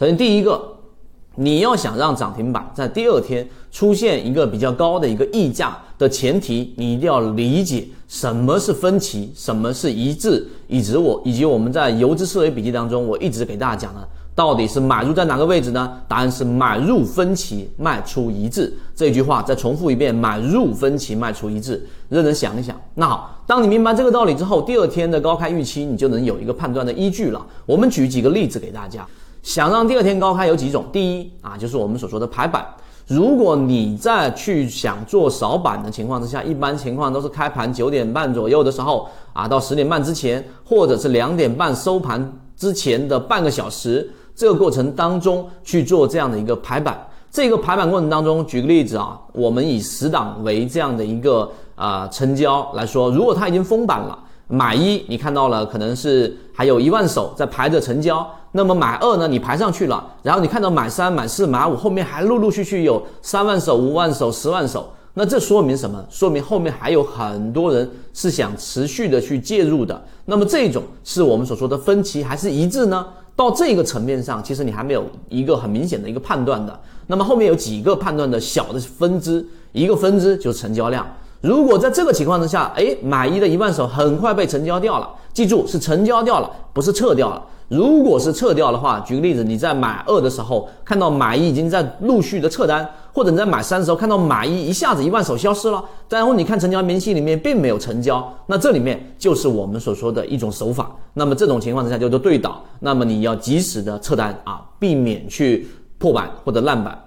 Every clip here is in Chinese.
首先第一个，你要想让涨停板在第二天出现一个比较高的一个溢价的前提，你一定要理解什么是分歧，什么是一致，以及我以及我们在游资思维笔记当中，我一直给大家讲的。到底是买入在哪个位置呢？答案是买入分歧，卖出一致。这句话再重复一遍：买入分歧，卖出一致。认真想一想。那好，当你明白这个道理之后，第二天的高开预期你就能有一个判断的依据了。我们举几个例子给大家。想让第二天高开有几种？第一啊，就是我们所说的排板。如果你在去想做扫板的情况之下，一般情况都是开盘九点半左右的时候啊，到十点半之前，或者是两点半收盘之前的半个小时。这个过程当中去做这样的一个排版，这个排版过程当中，举个例子啊，我们以十档为这样的一个啊成交来说，如果它已经封板了，买一你看到了可能是还有一万手在排着成交，那么买二呢你排上去了，然后你看到买三、买四、买五后面还陆陆续续有三万手、五万手、十万手，那这说明什么？说明后面还有很多人是想持续的去介入的。那么这种是我们所说的分歧还是一致呢？到这个层面上，其实你还没有一个很明显的一个判断的。那么后面有几个判断的小的分支，一个分支就是成交量。如果在这个情况之下，哎，买一的一万手很快被成交掉了，记住是成交掉了，不是撤掉了。如果是撤掉的话，举个例子，你在买二的时候看到买一已经在陆续的撤单，或者你在买三的时候看到买一一下子一万手消失了，然后你看成交明细里面并没有成交，那这里面就是我们所说的一种手法。那么这种情况之下叫做对倒，那么你要及时的撤单啊，避免去破板或者烂板。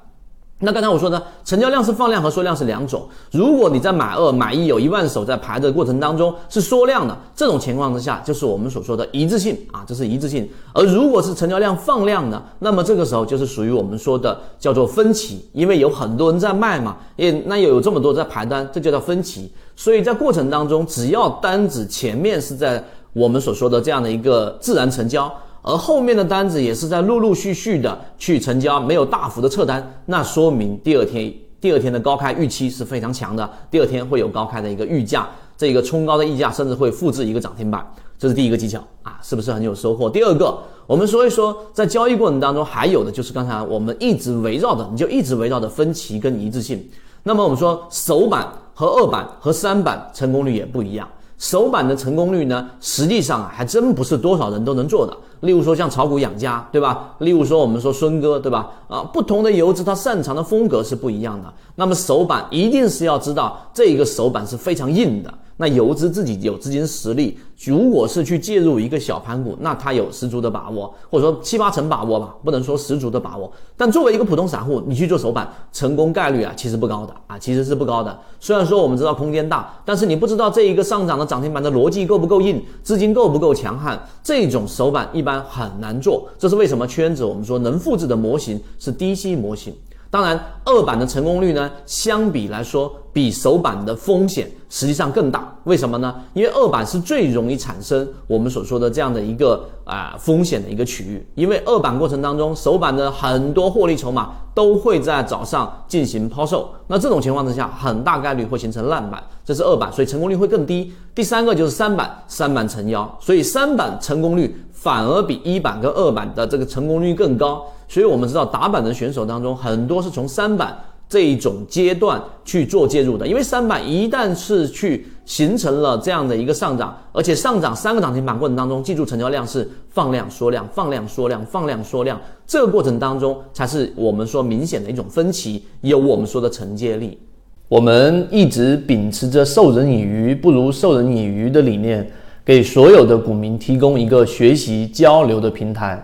那刚才我说的成交量是放量和缩量是两种。如果你在买二、买一有一万手在排的过程当中是缩量的，这种情况之下就是我们所说的一致性啊，这是一致性。而如果是成交量放量的，那么这个时候就是属于我们说的叫做分歧，因为有很多人在卖嘛，也那又有这么多在排单，这就叫分歧。所以在过程当中，只要单子前面是在我们所说的这样的一个自然成交。而后面的单子也是在陆陆续续的去成交，没有大幅的撤单，那说明第二天第二天的高开预期是非常强的，第二天会有高开的一个预价，这个冲高的溢价甚至会复制一个涨停板，这是第一个技巧啊，是不是很有收获？第二个，我们说一说在交易过程当中还有的就是刚才我们一直围绕的，你就一直围绕的分歧跟一致性。那么我们说首板和二板和三板成功率也不一样。首板的成功率呢，实际上啊，还真不是多少人都能做的。例如说像炒股养家，对吧？例如说我们说孙哥，对吧？啊，不同的游资他擅长的风格是不一样的。那么首板一定是要知道这一个首板是非常硬的。那游资自己有资金实力，如果是去介入一个小盘股，那他有十足的把握，或者说七八成把握吧，不能说十足的把握。但作为一个普通散户，你去做首板，成功概率啊，其实不高的啊，其实是不高的。虽然说我们知道空间大，但是你不知道这一个上涨的涨停板的逻辑够不够硬，资金够不够强悍，这种首板一般很难做。这是为什么圈子我们说能复制的模型是低吸模型。当然，二板的成功率呢，相比来说，比首板的风险实际上更大。为什么呢？因为二板是最容易产生我们所说的这样的一个啊风险的一个区域。因为二板过程当中，首板的很多获利筹码都会在早上进行抛售，那这种情况之下，很大概率会形成烂板，这是二板，所以成功率会更低。第三个就是三板，三板成妖，所以三板成功率反而比一板跟二板的这个成功率更高。所以我们知道打板的选手当中，很多是从三板这一种阶段去做介入的，因为三板一旦是去形成了这样的一个上涨，而且上涨三个涨停板过程当中，记住成交量是放量缩量，放量缩量，放量缩量，这个过程当中才是我们说明显的一种分歧，有我们说的承接力。我们一直秉持着授人以鱼不如授人以渔的理念，给所有的股民提供一个学习交流的平台。